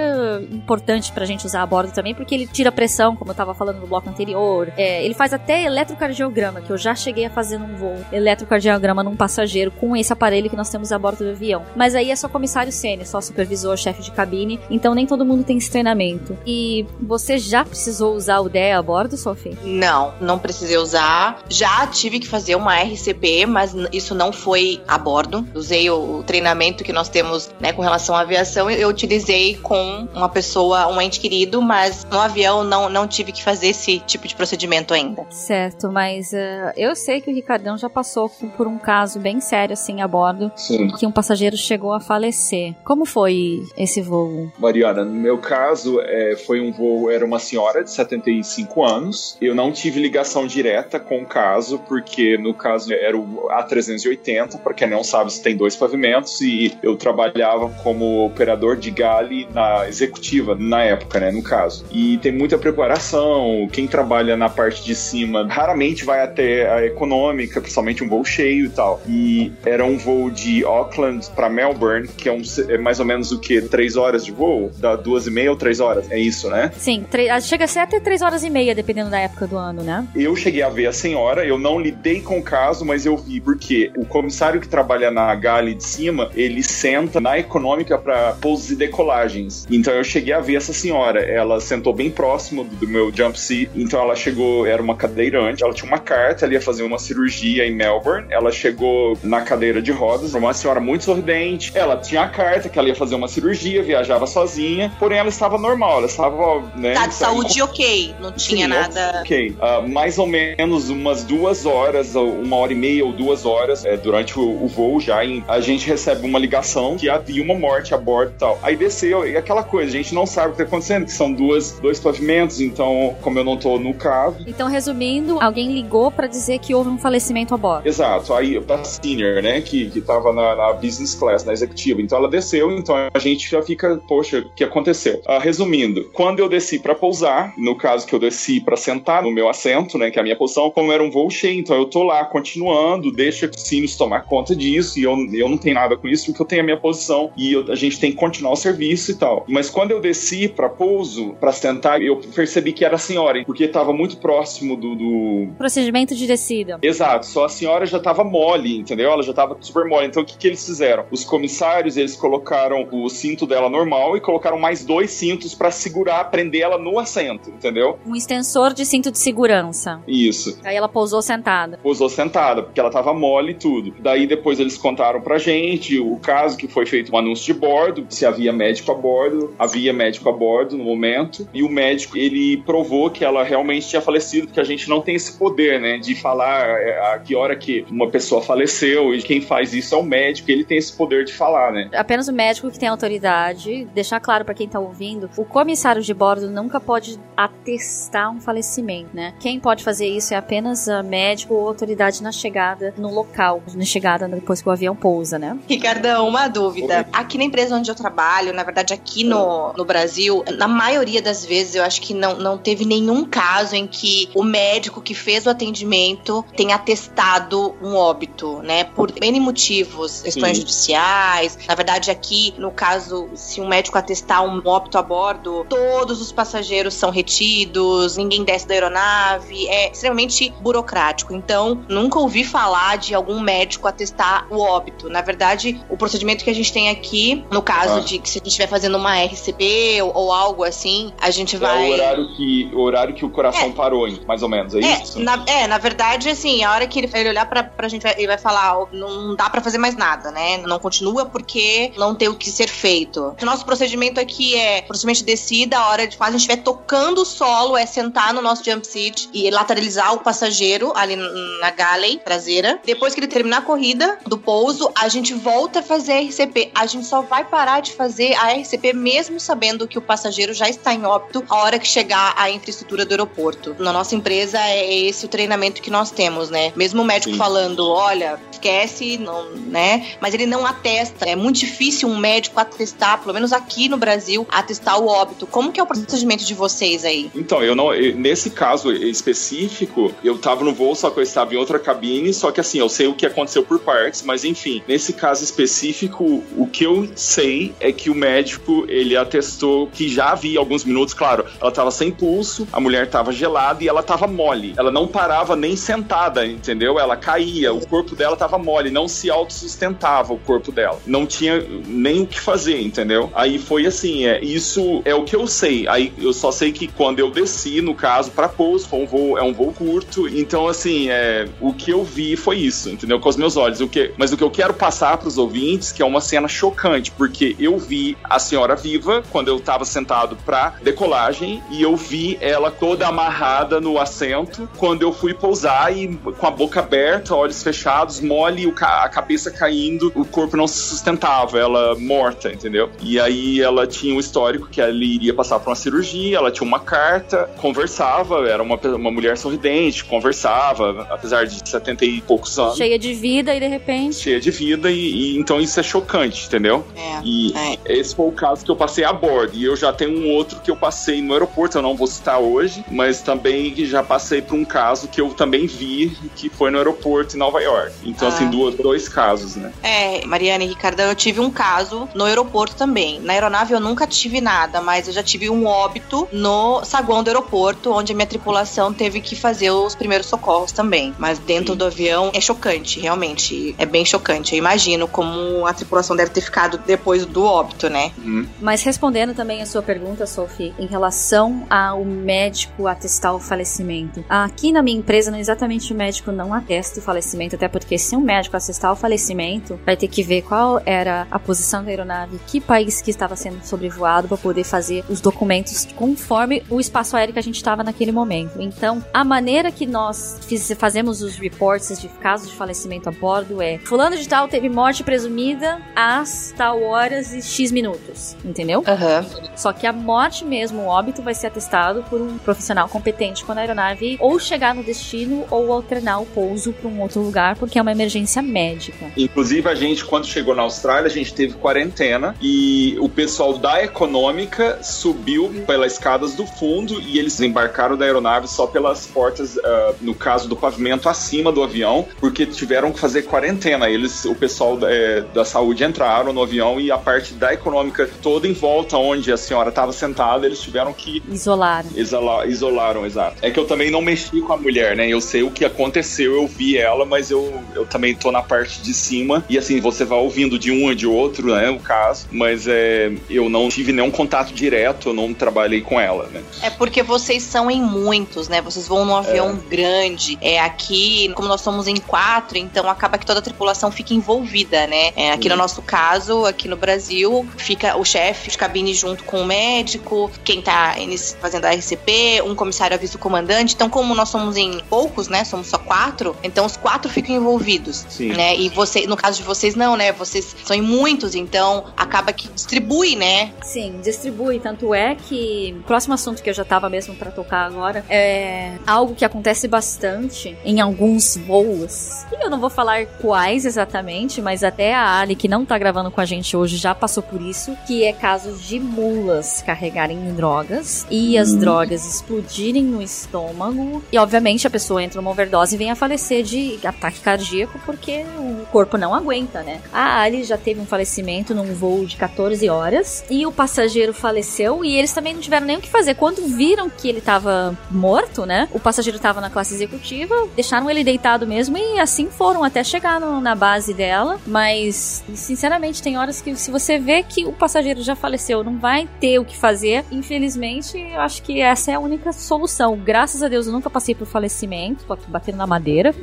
importante pra gente usar a bordo também, porque ele tira pressão, como eu tava falando no bloco anterior. É, ele faz até eletrocardiograma, que eu já cheguei a fazer num voo. Eletrocardiograma num passageiro com esse aparelho que nós temos a bordo do avião. Mas aí é só comissário sênior, só supervisor, chefe de cabine, então nem todo mundo tem esse treinamento. E você já precisou usar o DEA a bordo, Sophie? Não, não precisei usar. Já tive que fazer uma RCP, mas isso não foi a bordo. Usei o treinamento que nós temos né, com relação à aviação, eu utilizei com uma pessoa, um ente querido, mas no avião não, não tive que fazer esse tipo de procedimento ainda. Certo, mas uh, eu sei que o Ricardão já passou por um caso bem sério assim a bordo, Sim. que um passageiro chegou a falecer. Como foi esse voo? Mariana, no meu caso, é, foi um voo, era uma senhora de 75 anos. Eu não tive ligação direta com o caso, porque no caso era o A380, para quem não sabe, tem dois pavimentos, e eu trabalhava como operador de gale na executiva, na época, né, no caso. E tem muita preparação, quem trabalha na parte de cima raramente vai até a econômica, principalmente um voo cheio e tal. E era um voo de Auckland para Melbourne, que é, um, é mais ou menos o que? Três horas de voo? Dá duas e meia ou três horas? É isso, né? Sim, chega a ser até três horas e meia, dependendo da época do ano, né? Eu cheguei a ver a senhora, eu não lidei com o caso, mas eu vi, porque o comissário que trabalha na gale de cima, ele senta na econômica para pousos e decolagens. Então eu cheguei a ver essa senhora. Ela sentou bem próximo do, meu jump seat. Então ela chegou, era uma cadeirante, ela tinha uma carta, ela ia fazer uma cirurgia em Melbourne. Ela chegou na cadeira de rodas, uma senhora muito sorridente. Ela tinha a carta que ela ia fazer uma cirurgia, viajava sozinha, porém ela estava normal, ela estava, né? Tá de saúde ok, não tinha Sim, nada. Ok. Uh, mais ou menos umas duas horas, uma hora e meia ou duas horas é, durante o, o voo já, em, a gente recebe uma ligação que havia uma morte a bordo e tal. Aí desceu, e aquela coisa, a gente não sabe o que tá acontecendo, que são duas, dois pavimentos, então, como eu não tô no carro. Então, resumindo, alguém ligou para dizer que houve um falecimento a bordo. Exato, aí da senior, né, que, que tava na, na business class, na executiva. Então ela desceu, então a gente já fica, poxa, o que aconteceu? Ah, resumindo, quando eu desci para pousar, no caso que eu desci para sentar no meu assento, né, que é a minha posição, como era um voo cheio, então eu tô lá continuando, deixa o Sinus tomar conta disso, e eu, eu não tenho nada com isso, porque eu tenho a minha posição e eu, a gente tem que continuar o serviço e tal. Mas quando eu desci para pouso, para sentar, eu percebi que era a senhora, porque estava muito próximo do, do, Procedimento de descida. Exato, só a senhora já estava mole, entendeu? Ela já estava super mole. Então o que, que eles fizeram? Os comissários, eles colocaram o cinto dela normal e colocaram mais dois cintos para segurar, prender ela no assento, entendeu? Um extensor de cinto de segurança. Isso. Aí ela pousou sentada. Pousou sentada, porque ela tava mole e tudo. Daí depois eles contaram pra gente o caso que foi feito um anúncio de bordo, se havia médico a bordo, havia médico a bordo no momento, e o médico, ele provou que ela realmente tinha falecido, porque a gente não tem esse poder, né, de falar é, a que hora que uma pessoa faleceu, e quem faz isso é o médico, ele tem esse poder de falar, né. Apenas o médico que tem autoridade, deixar claro para quem tá ouvindo, o comissário de bordo nunca pode atestar um falecimento, né. Quem pode fazer isso é apenas a médico ou autoridade na chegada no local, na chegada depois que o avião pousa, né. Ricardão, uma dúvida. Oi. Aqui na empresa onde eu trabalho, na verdade aqui no, no Brasil, na maioria das vezes eu acho que não, não teve nenhum caso em que o médico que fez o atendimento tenha atestado um óbito, né? Por N motivos, questões Sim. judiciais. Na verdade, aqui, no caso, se um médico atestar um óbito a bordo, todos os passageiros são retidos, ninguém desce da aeronave, é extremamente burocrático. Então, nunca ouvi falar de algum médico atestar o óbito. Na verdade, o procedimento que a gente tem aqui, no caso ah. de que se a gente estiver fazendo uma RCP ou, ou, algo assim, a gente vai. É o horário que o, horário que o coração é. parou, mais ou menos, é, é isso? Na, é, na verdade, assim, a hora que ele, ele olhar pra, pra gente, ele vai falar: não dá pra fazer mais nada, né? Não continua porque não tem o que ser feito. O nosso procedimento aqui é procedimento de descida, a hora de quando a gente estiver tocando o solo, é sentar no nosso jump seat e lateralizar o, passageiro ali na galley traseira. Depois que ele terminar a corrida do pouso, a gente volta a fazer a RCP. A gente só vai parar de fazer a RCP mesmo sabendo que o passageiro já está em óbito a hora que chegar a infraestrutura do aeroporto. Na nossa empresa é esse o treinamento que nós temos, né? Mesmo o médico Sim. falando, olha, esquece, não, né? Mas ele não atesta. É muito difícil um médico atestar, pelo menos aqui no Brasil, atestar o óbito. Como que é o procedimento de vocês aí? Então, eu não, nesse caso específico, eu tava no voo, só que eu estava em outra cabine, só que assim, eu sei o que aconteceu por partes, mas enfim, nesse caso específico, o que eu sei é que o médico, ele atestou que já havia alguns minutos, claro, ela tava sem pulso, a mulher tava gelada e ela tava mole. Ela não parava nem sentada, entendeu? Ela caía, o corpo dela tava mole, não se autossustentava o corpo dela. Não tinha nem o que fazer, entendeu? Aí foi assim, é, isso é o que eu sei. Aí eu só sei que quando eu desci, no caso, para pouso, foi um voo, é um voo curto. Então, assim, é, o que eu vi foi isso, entendeu? Com os meus olhos. O que, mas o que eu quero passar para os ouvintes, que é uma cena chocante, porque eu vi a senhora viva quando eu tava sentado pra decolagem e eu vi ela toda amarrada no assento quando eu fui pousar e com a boca aberta, olhos fechados, mole, a cabeça caindo, o corpo não se sustentava, ela morta, entendeu? E aí ela tinha um histórico que ela iria passar por uma cirurgia, ela tinha uma carta, conversava, era uma, uma mulher sorridente, conversava, apesar de 70 e poucos anos. Cheia de vida e de repente. Cheia de vida, e, e então isso é chocante, entendeu? É, e é. esse foi o caso que eu passei a bordo. E eu já tenho um outro que eu passei no aeroporto, eu não vou citar hoje, mas também já passei por um caso que eu também vi, que foi no aeroporto em Nova York. Então, assim, ah. assim, duas, dois casos, né? É, Mariana e Ricardo, eu tive um caso no aeroporto também. Na aeronave eu nunca tive nada, mas eu já tive um óbito no saguão do aeroporto, onde a minha tripulação teve que fazer os primeiros socorros também. Mas dentro Sim. do avião é chocante, realmente. É bem chocante. Eu imagino como a tripulação deve ter ficado depois do óbito, né? Uhum. Mas respondendo também a sua pergunta, Sophie, em relação ao médico atestar o falecimento. Aqui na minha empresa, não é exatamente o médico não atesta o falecimento, até porque se um médico atestar o falecimento, vai ter que ver qual era a posição da aeronave, que país que estava sendo sobrevoado para poder fazer os documentos conforme o espaço aéreo que a gente estava naquele momento. Então, a maneira que nós fiz, fazemos os reports de casos de falecimento a bordo é: fulano de tal teve morte presumida às tal horas e x minutos, entendeu? Uhum. Só que a morte mesmo, o óbito, vai ser atestado por um profissional competente quando a aeronave ou chegar no destino ou alternar o pouso para um outro lugar, porque é uma emergência médica. Inclusive, a gente, quando chegou na Austrália, a gente teve quarentena e o pessoal da econômica subiu pelas escadas do fundo e eles embarcaram da aeronave só pelas portas, uh, no caso do pavimento acima do avião, porque tiveram que fazer quarentena. Eles, o pessoal da, é, da saúde entraram no avião e a parte da econômica toda em volta onde a senhora estava sentada, eles tiveram que isolar. Isolar, isolaram, exato. É que eu também não mexi com a mulher, né? Eu sei o que aconteceu, eu vi ela, mas eu, eu também tô na parte de cima e assim, você vai ouvindo de um e de outro, né, o caso, mas é, eu não tive nenhum contato direto, eu não trabalhei com ela, né? É porque vocês são em muitos, né? Vocês vão num avião é. Grande. É aqui, como nós somos em quatro, então acaba que toda a tripulação fica envolvida, né? É, aqui no nosso caso, aqui no Brasil, fica o chefe de cabine junto com o médico, quem tá fazendo a RCP, um comissário avisa o comandante. Então, como nós somos em poucos, né? Somos só quatro, então os quatro ficam envolvidos, Sim. né? E você, no caso de vocês, não, né? Vocês são em muitos, então acaba que distribui, né? Sim, distribui. Tanto é que o próximo assunto que eu já tava mesmo para tocar agora é algo que acontece bastante em alguns voos. E eu não vou falar quais exatamente, mas até a Ali, que não tá gravando com a gente hoje, já passou por isso, que é casos de mulas carregarem drogas e as hum. drogas explodirem no estômago e obviamente a pessoa entra numa overdose e vem a falecer de ataque cardíaco porque o corpo não aguenta, né? A Ali já teve um falecimento num voo de 14 horas e o passageiro faleceu e eles também não tiveram nem o que fazer. Quando viram que ele tava morto, né? O passageiro tava na classe executiva, deixaram ele deitado mesmo e assim foram até chegar no, na base dela. Mas, sinceramente, tem horas que se você vê que o passageiro já faleceu, não vai ter o que fazer. Infelizmente, eu acho que essa é a única solução. Graças a Deus, eu nunca passei por falecimento, tô batendo na madeira.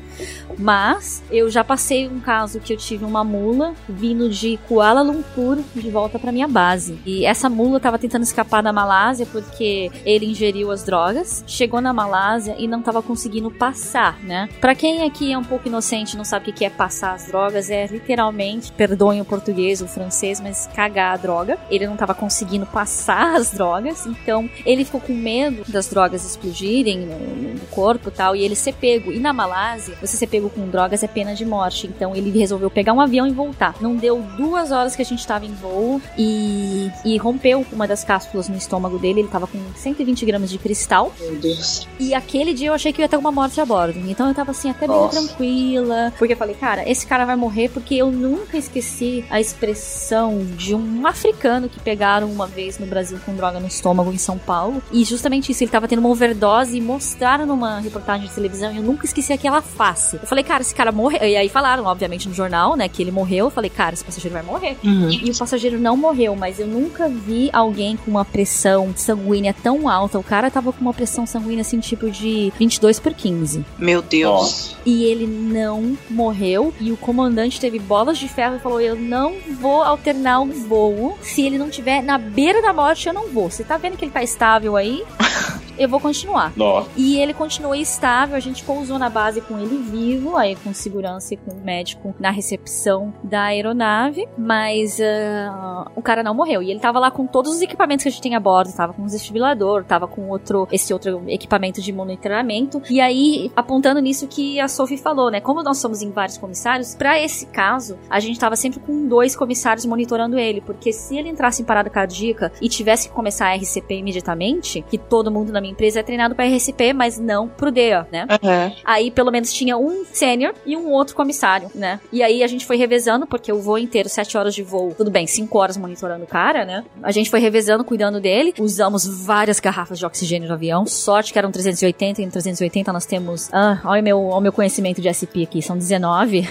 Mas eu já passei um caso que eu tive uma mula vindo de Kuala Lumpur de volta para minha base. E essa mula tava tentando escapar da Malásia porque ele ingeriu as drogas, chegou na Malásia e não tava conseguindo passar, né? Para quem aqui é um pouco inocente, não sabe o que é passar as drogas, é literalmente, perdoem o português, o francês, mas cagar a droga. Ele não tava conseguindo passar as drogas, então ele ficou com medo das drogas explodirem no, no corpo, tal, e ele ser pego. E na Malásia, você ser pego com drogas é pena de morte, então ele resolveu pegar um avião e voltar. Não deu duas horas que a gente tava em voo e, e rompeu uma das cápsulas no estômago dele. Ele tava com 120 gramas de cristal. Meu Deus. E aquele dia eu achei que ia ter uma morte a bordo. Então eu tava assim, até bem tranquila. Porque eu falei, cara, esse cara vai morrer porque eu nunca esqueci a expressão de um africano que pegaram uma vez no Brasil com droga no estômago em São Paulo. E justamente isso, ele tava tendo uma overdose e mostraram numa reportagem de televisão e eu nunca esqueci aquela face. Eu falei, cara, esse cara morreu. E aí falaram, obviamente, no jornal, né, que ele morreu. Eu falei, cara, esse passageiro vai morrer. Uhum. E o passageiro não morreu, mas eu nunca vi alguém com uma pressão sanguínea tão alta. O cara tava com uma pressão sanguínea assim, tipo de 22 por 15. Meu Deus. E ele não morreu. E o comandante teve bolas de ferro e falou: Eu não vou alternar o voo. Se ele não tiver na beira da morte, eu não vou. Você tá vendo que ele tá estável aí? Eu vou continuar. Nossa. E ele continuou estável, a gente pousou na base com ele vivo, aí com segurança e com o médico na recepção da aeronave, mas ah, o cara não morreu. E ele tava lá com todos os equipamentos que a gente tem a bordo, tava com um desfibrilador, tava com outro, esse outro equipamento de monitoramento. E aí, apontando nisso que a Sophie falou, né? Como nós somos em vários comissários, pra esse caso, a gente tava sempre com dois comissários monitorando ele, porque se ele entrasse em parada cardíaca e tivesse que começar a RCP imediatamente, que todo mundo na minha empresa é treinado pra RCP, mas não pro DEA, né? Uhum. Aí pelo menos tinha um sênior e um outro comissário, né? E aí a gente foi revezando, porque o voo inteiro, sete horas de voo, tudo bem, cinco horas monitorando o cara, né? A gente foi revezando, cuidando dele. Usamos várias garrafas de oxigênio no avião. Sorte que eram 380, e no 380 nós temos. Ah, olha o meu, olha o meu conhecimento de SP aqui, são 19.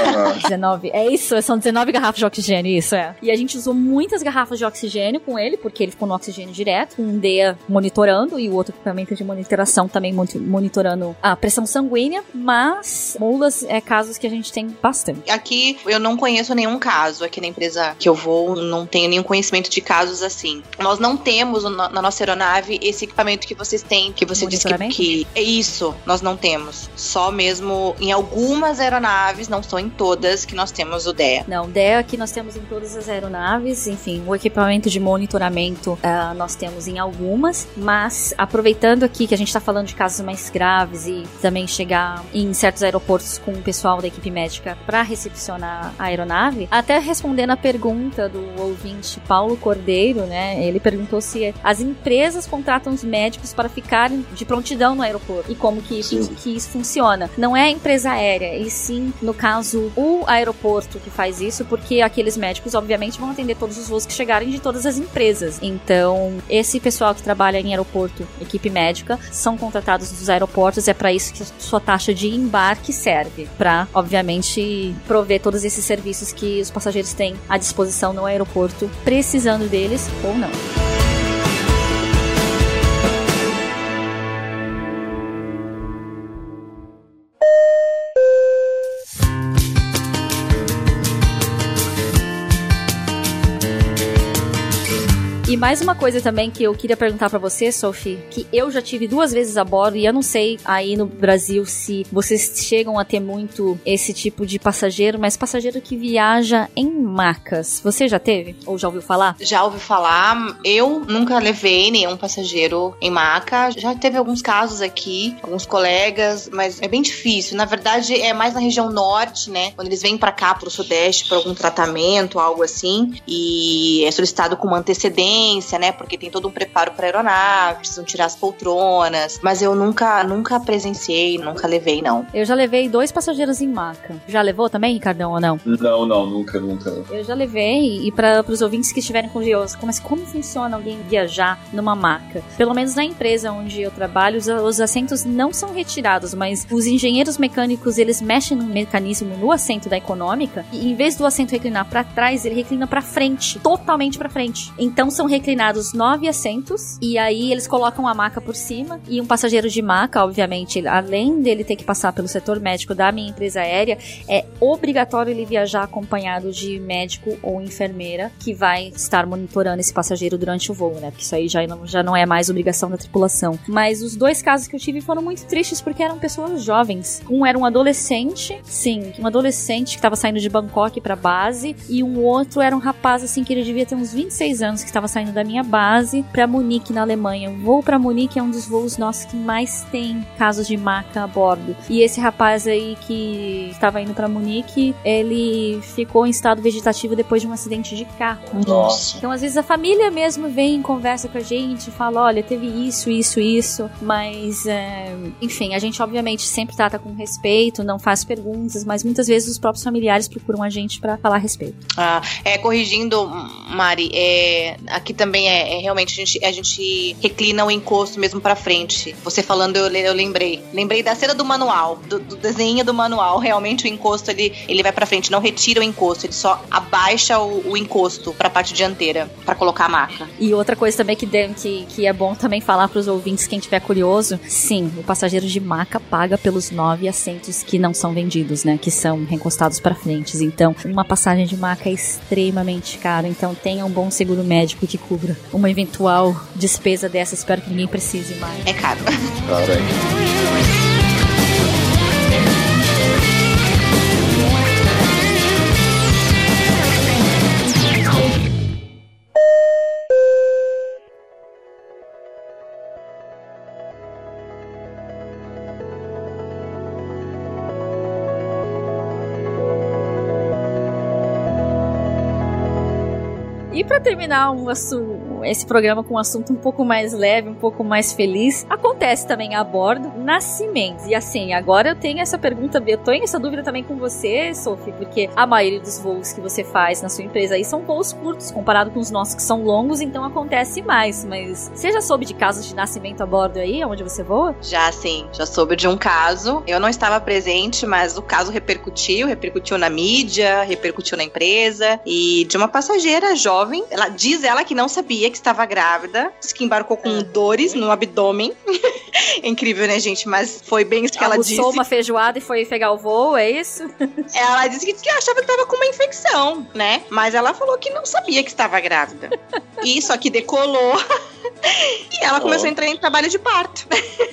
Aham. 19. É isso, são 19 garrafas de oxigênio, isso é. E a gente usou muitas garrafas de oxigênio com ele, porque ele ficou no oxigênio direto, com um DEA monitorando e o outro equipamento de monitoração também moni- monitorando a pressão sanguínea, mas mulas é casos que a gente tem bastante. Aqui eu não conheço nenhum caso. Aqui na empresa que eu vou, não tenho nenhum conhecimento de casos assim. Nós não temos na nossa aeronave esse equipamento que vocês têm, que você disse que. É isso, nós não temos. Só mesmo em algumas aeronaves, não são em todas, que nós temos o DEA. Não, DEA que nós temos em todas as aeronaves, enfim, o equipamento de monitoramento ah, nós temos em algumas, mas aproveitando aqui que a gente tá falando de casos mais graves e também chegar em certos aeroportos com o pessoal da equipe médica para recepcionar a aeronave, até respondendo a pergunta do ouvinte Paulo Cordeiro, né? Ele perguntou se as empresas contratam os médicos para ficarem de prontidão no aeroporto e como que isso, Sim. que isso funciona. Não é a empresa aérea, e sim, no caso, o aeroporto que faz isso, porque aqueles médicos, obviamente, vão atender todos os voos que chegarem de todas as empresas. Então, esse pessoal que trabalha em aeroporto, equipe médica, são contratados dos aeroportos, é para isso que sua taxa de embarque serve, para, obviamente, prover todos esses serviços que os passageiros têm à disposição no aeroporto, precisando deles ou não. Mais uma coisa também que eu queria perguntar pra você, Sophie, que eu já tive duas vezes a bordo e eu não sei aí no Brasil se vocês chegam a ter muito esse tipo de passageiro, mas passageiro que viaja em macas. Você já teve? Ou já ouviu falar? Já ouvi falar, eu nunca levei nenhum passageiro em maca. Já teve alguns casos aqui, alguns colegas, mas é bem difícil. Na verdade, é mais na região norte, né? Quando eles vêm pra cá, pro sudeste, pra algum tratamento, algo assim, e é solicitado com uma antecedência, né? Porque tem todo um preparo pra aeronave, precisam tirar as poltronas. Mas eu nunca, nunca presenciei, nunca levei, não. Eu já levei dois passageiros em maca. Já levou também, Ricardão, ou não? Não, não, nunca, nunca. Eu já levei, e para os ouvintes que estiverem curiosos, mas como funciona alguém viajar numa maca? Pelo menos na empresa onde eu trabalho, os, os assentos não são retirados, mas os engenheiros mecânicos eles mexem no mecanismo no assento da econômica e em vez do assento reclinar para trás, ele reclina para frente, totalmente para frente. Então são reclinados nove assentos e aí eles colocam a maca por cima e um passageiro de maca, obviamente, além dele ter que passar pelo setor médico da minha empresa aérea, é obrigatório ele viajar acompanhado de médico ou enfermeira que vai estar monitorando esse passageiro durante o voo, né? Porque isso aí já não, já não é mais obrigação da tripulação. Mas os dois casos que eu tive foram muito tristes porque eram pessoas jovens. Um era um adolescente, sim, um adolescente que estava saindo de Bangkok para base e um outro era um rapaz assim que ele devia ter uns 26 anos que estava saindo da minha base para Munique na Alemanha. O voo para Munique é um dos voos nossos que mais tem casos de maca a bordo. E esse rapaz aí que estava indo para Munique, ele ficou em estado vegetativo depois de um acidente de carro. Nossa. Então, às vezes, a família mesmo vem, conversa com a gente, fala: olha, teve isso, isso, isso. Mas, é, enfim, a gente, obviamente, sempre trata com respeito, não faz perguntas, mas muitas vezes os próprios familiares procuram a gente para falar a respeito. Ah, é, corrigindo, Mari, é, aqui também é, é, realmente a gente, a gente reclina o encosto mesmo para frente. Você falando, eu, eu lembrei. Lembrei da cena do manual, do, do desenho do manual. Realmente o encosto ele, ele vai para frente, não retira o encosto, ele só abaixa o, o encosto para a parte dianteira para colocar a maca. E outra coisa também que, que, que é bom também falar para os ouvintes, quem tiver curioso, sim, o passageiro de maca paga pelos nove assentos que não são vendidos, né? Que são encostados para frente. Então, uma passagem de maca é extremamente caro. Então, tenha um bom seguro médico que cubra uma eventual despesa dessa. Espero que ninguém precise mais. É caro. Caralho. Terminar um assunto, esse programa com um assunto um pouco mais leve, um pouco mais feliz, acontece também a bordo nascimentos. E assim, agora eu tenho essa pergunta, eu tenho essa dúvida também com você, Sophie, porque a maioria dos voos que você faz na sua empresa aí são voos curtos, comparado com os nossos que são longos, então acontece mais. Mas você já soube de casos de nascimento a bordo aí, onde você voa? Já sim, já soube de um caso. Eu não estava presente, mas o caso repercutiu, repercutiu na mídia, repercutiu na empresa e de uma passageira jovem. Ela diz ela que não sabia que estava grávida, diz que embarcou com dores no abdômen. é incrível, né, gente? Mas foi bem isso que ela Almoçou disse. uma feijoada e foi pegar o voo, é isso? Ela disse que, que achava que estava com uma infecção, né? Mas ela falou que não sabia que estava grávida. E só que decolou. e ela começou a entrar em trabalho de parto.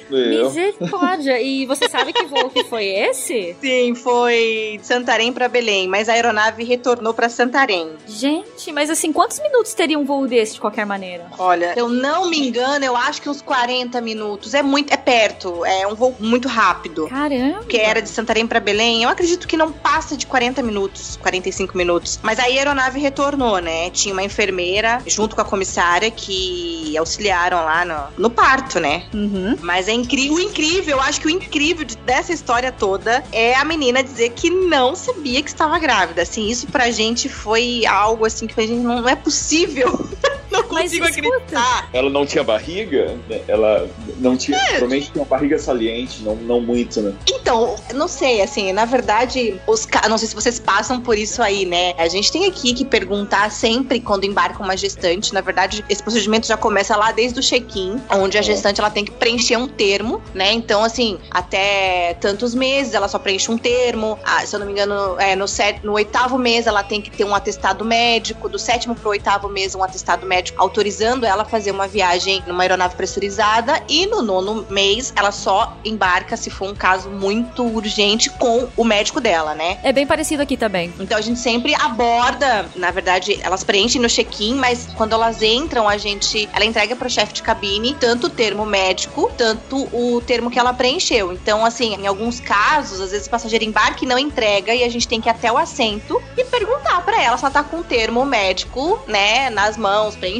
Misericórdia. E você sabe que voo que foi esse? Sim, foi de Santarém para Belém, mas a aeronave retornou para Santarém. Gente, mas assim, quantos minutos teria um voo desse de qualquer maneira? Olha, se eu não me engano, eu acho que uns 40 minutos. É muito, é perto, é um voo muito rápido. Caramba. Que era de Santarém para Belém, eu acredito que não passa de 40 minutos, 45 minutos. Mas aí a aeronave retornou, né? Tinha uma enfermeira junto com a comissária que auxiliaram lá no, no parto, né? Uhum. Mas é incrível, o incrível, eu acho que o incrível de- dessa história toda é a menina dizer que não sabia que estava grávida. Assim, isso pra gente foi algo assim que a gente não, não é possível. não Mas consigo escuta. acreditar. Ela não tinha barriga? né? Ela não tinha. É. Provavelmente tinha uma barriga saliente, não, não muito, né? Então, não sei, assim, na verdade, os não sei se vocês passam por isso aí, né? A gente tem aqui que perguntar sempre quando embarca uma gestante. Na verdade, esse procedimento já começa lá desde o check-in, onde a É. gestante ela tem que preencher um termo, né? Então, assim, até tantos meses ela só preenche um termo. Ah, se eu não me engano, é, no, set, no oitavo mês ela tem que ter um atestado médico. Do sétimo pro oitavo mês, um atestado médico autorizando ela a fazer uma viagem numa aeronave pressurizada. E no nono mês, ela só embarca se for um caso muito urgente com o médico dela, né? É bem parecido aqui também. Então a gente sempre aborda, na verdade, elas preenchem no check-in, mas quando elas entram, a gente, ela entrega pro chefe de cabine tanto o termo médico, tanto o termo que ela preencheu. Então, assim, em alguns casos, às vezes o passageiro embarca e não entrega e a gente tem que ir até o assento e perguntar pra ela se ela tá com o termo médico, né, nas mãos, preenchido.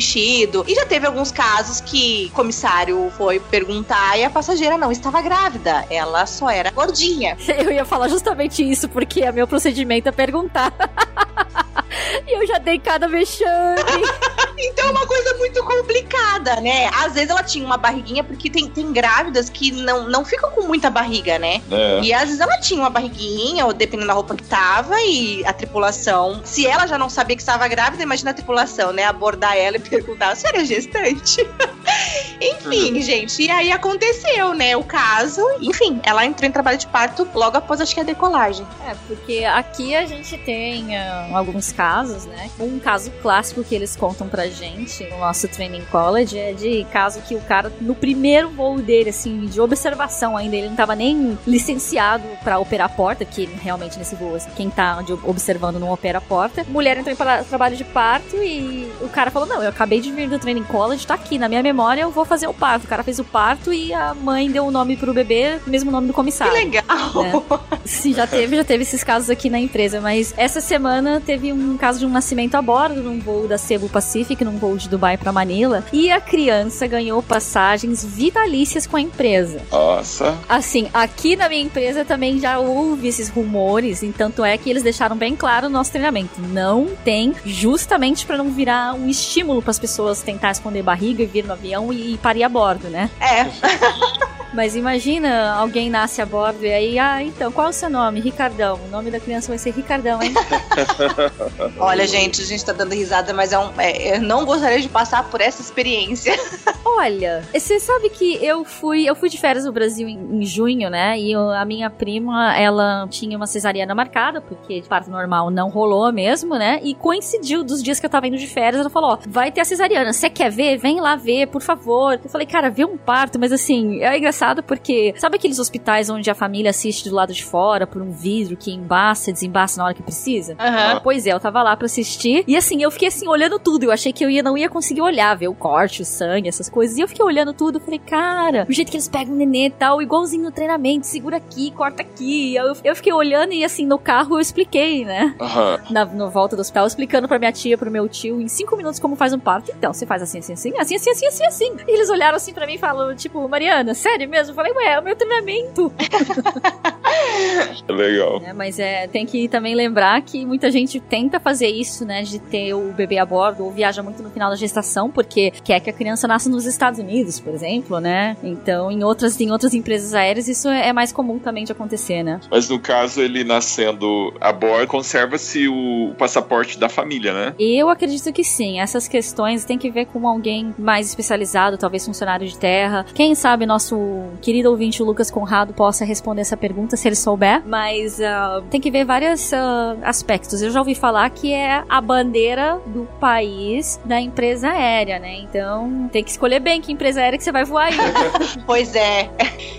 E já teve alguns casos que o comissário foi perguntar e a passageira não estava grávida, ela só era gordinha. Eu ia falar justamente isso, porque é meu procedimento é perguntar. e eu já dei cada vexame. Então é uma coisa muito complicada, né? Às vezes ela tinha uma barriguinha, porque tem, tem grávidas que não, não ficam com muita barriga, né? É. E às vezes ela tinha uma barriguinha, ou dependendo da roupa que tava, e a tripulação. Se ela já não sabia que estava grávida, imagina a tripulação, né? Abordar ela e perguntar: você era gestante? Enfim, uhum. gente. E aí aconteceu, né? O caso. Enfim, ela entrou em trabalho de parto logo após, acho que a decolagem. É, porque aqui a gente tem uh, alguns casos, né? Um caso clássico que eles contam pra gente no nosso training college é de caso que o cara, no primeiro voo dele, assim, de observação ainda, ele não tava nem licenciado para operar a porta, que realmente nesse voo, assim, quem tá observando não opera a porta. Mulher entrou em trabalho de parto e o cara falou: Não, eu acabei de vir do training college, tá aqui na minha memória, eu vou fazer o parto. O cara fez o parto e a mãe deu o nome pro bebê, mesmo nome do comissário. Que legal! Né? Sim, já teve, já teve esses casos aqui na empresa, mas essa semana teve um caso de um nascimento a bordo num voo da Cebu Pacific, num voo de Dubai para Manila, e a criança ganhou passagens vitalícias com a empresa. Nossa. Assim, aqui na minha empresa também já houve esses rumores, e tanto é que eles deixaram bem claro no nosso treinamento. Não tem, justamente para não virar um estímulo para as pessoas tentar esconder barriga e vir no avião e parir a bordo, né? É. Mas imagina alguém nasce a bordo e aí, ah, então, qual é o seu nome? Ricardão. O nome da criança vai ser Ricardão, hein? Olha, gente, a gente tá dando risada, mas é um, é, eu não gostaria de passar por essa experiência. Olha, você sabe que eu fui, eu fui de férias no Brasil em, em junho, né? E eu, a minha prima, ela tinha uma cesariana marcada, porque de parto normal não rolou mesmo, né? E coincidiu dos dias que eu tava indo de férias, ela falou: ó, vai ter a cesariana, você quer ver? Vem lá ver, por favor. Eu falei, cara, vê um parto, mas assim, é engraçado engraçado porque, sabe aqueles hospitais onde a família assiste do lado de fora por um vidro que embaça e desembaça na hora que precisa? Uhum. Pois é, eu tava lá pra assistir e assim, eu fiquei assim, olhando tudo. Eu achei que eu ia, não ia conseguir olhar, ver o corte, o sangue, essas coisas. E eu fiquei olhando tudo, falei, cara, o jeito que eles pegam o nenê e tal, igualzinho no treinamento, segura aqui, corta aqui. Eu, eu fiquei olhando e assim, no carro eu expliquei, né? Uhum. Na no volta do hospital, explicando pra minha tia, pro meu tio, em cinco minutos como faz um parto. Então, você faz assim, assim, assim, assim, assim, assim, assim, assim. E eles olharam assim pra mim e falaram, tipo, Mariana, sério mesmo? Eu falei, ué, é o meu treinamento. Legal. É, mas é, tem que também lembrar que muita gente tenta fazer isso, né, de ter o bebê a bordo ou viaja muito no final da gestação porque quer que a criança nasça nos Estados Unidos, por exemplo, né? Então, em outras, em outras empresas aéreas isso é mais comum também de acontecer, né? Mas no caso ele nascendo a bordo, conserva-se o passaporte da família, né? Eu acredito que sim. Essas questões tem que ver com alguém mais especializado, talvez funcionário de terra. Quem sabe nosso querido querido ouvinte Lucas Conrado possa responder essa pergunta se ele souber, mas uh, tem que ver vários uh, aspectos. Eu já ouvi falar que é a bandeira do país da empresa aérea, né? Então tem que escolher bem que empresa aérea que você vai voar aí. pois é.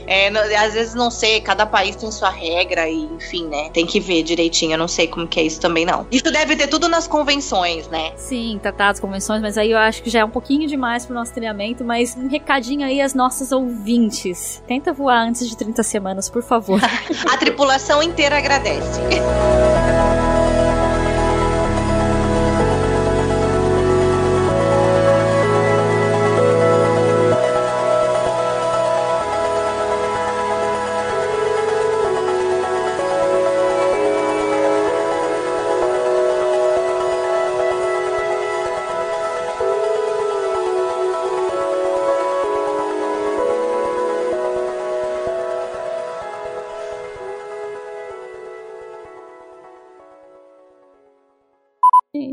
é às vezes não sei, cada país tem sua regra e enfim, né? Tem que ver direitinho. Eu não sei como que é isso também não. Isso deve ter tudo nas convenções, né? Sim, tratados, convenções, mas aí eu acho que já é um pouquinho demais pro nosso treinamento, mas um recadinho aí às nossas ouvintes Tenta voar antes de 30 semanas, por favor. A tripulação inteira agradece.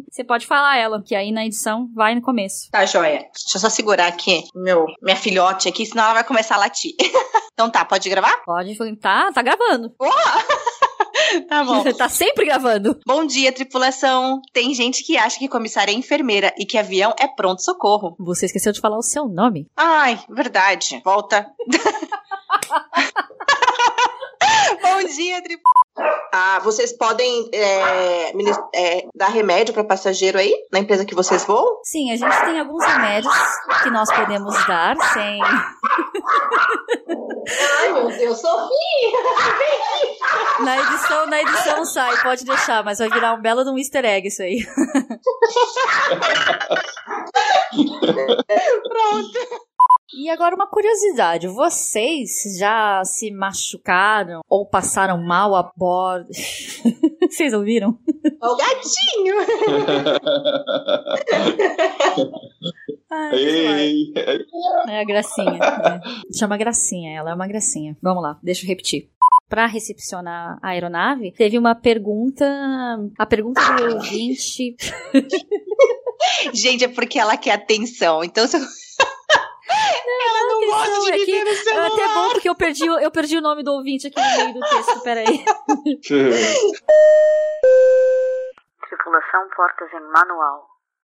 Você pode falar ela, que aí na edição vai no começo. Tá, joia. Deixa eu só segurar aqui meu, minha filhote aqui, senão ela vai começar a latir. então tá, pode gravar? Pode, tá, tá gravando. Tá bom. Você tá sempre gravando. Bom dia, tripulação. Tem gente que acha que comissária é enfermeira e que avião é pronto-socorro. Você esqueceu de falar o seu nome. Ai, verdade. Volta. Bom dia, tripulação. Ah, vocês podem é, é, dar remédio para passageiro aí, na empresa que vocês voam? Sim, a gente tem alguns remédios que nós podemos dar sem. Ai, meu Deus, Sofia! na edição, na edição sai, pode deixar, mas vai virar um belo de um easter egg isso aí. Pronto. E agora uma curiosidade, vocês já se machucaram ou passaram mal a bordo? Vocês ouviram? O gatinho! Ei, É a gracinha. né? Chama gracinha, ela é uma gracinha. Vamos lá, deixa eu repetir. Pra recepcionar a aeronave, teve uma pergunta. A pergunta do ouvinte. Gente, é porque ela quer atenção. Então, se eu... ela não gosta de Atenção, é me que- ver no é celular. até bom porque eu perdi, o- eu perdi o nome do ouvinte aqui no meio do texto, peraí. Tripulação portas em manual.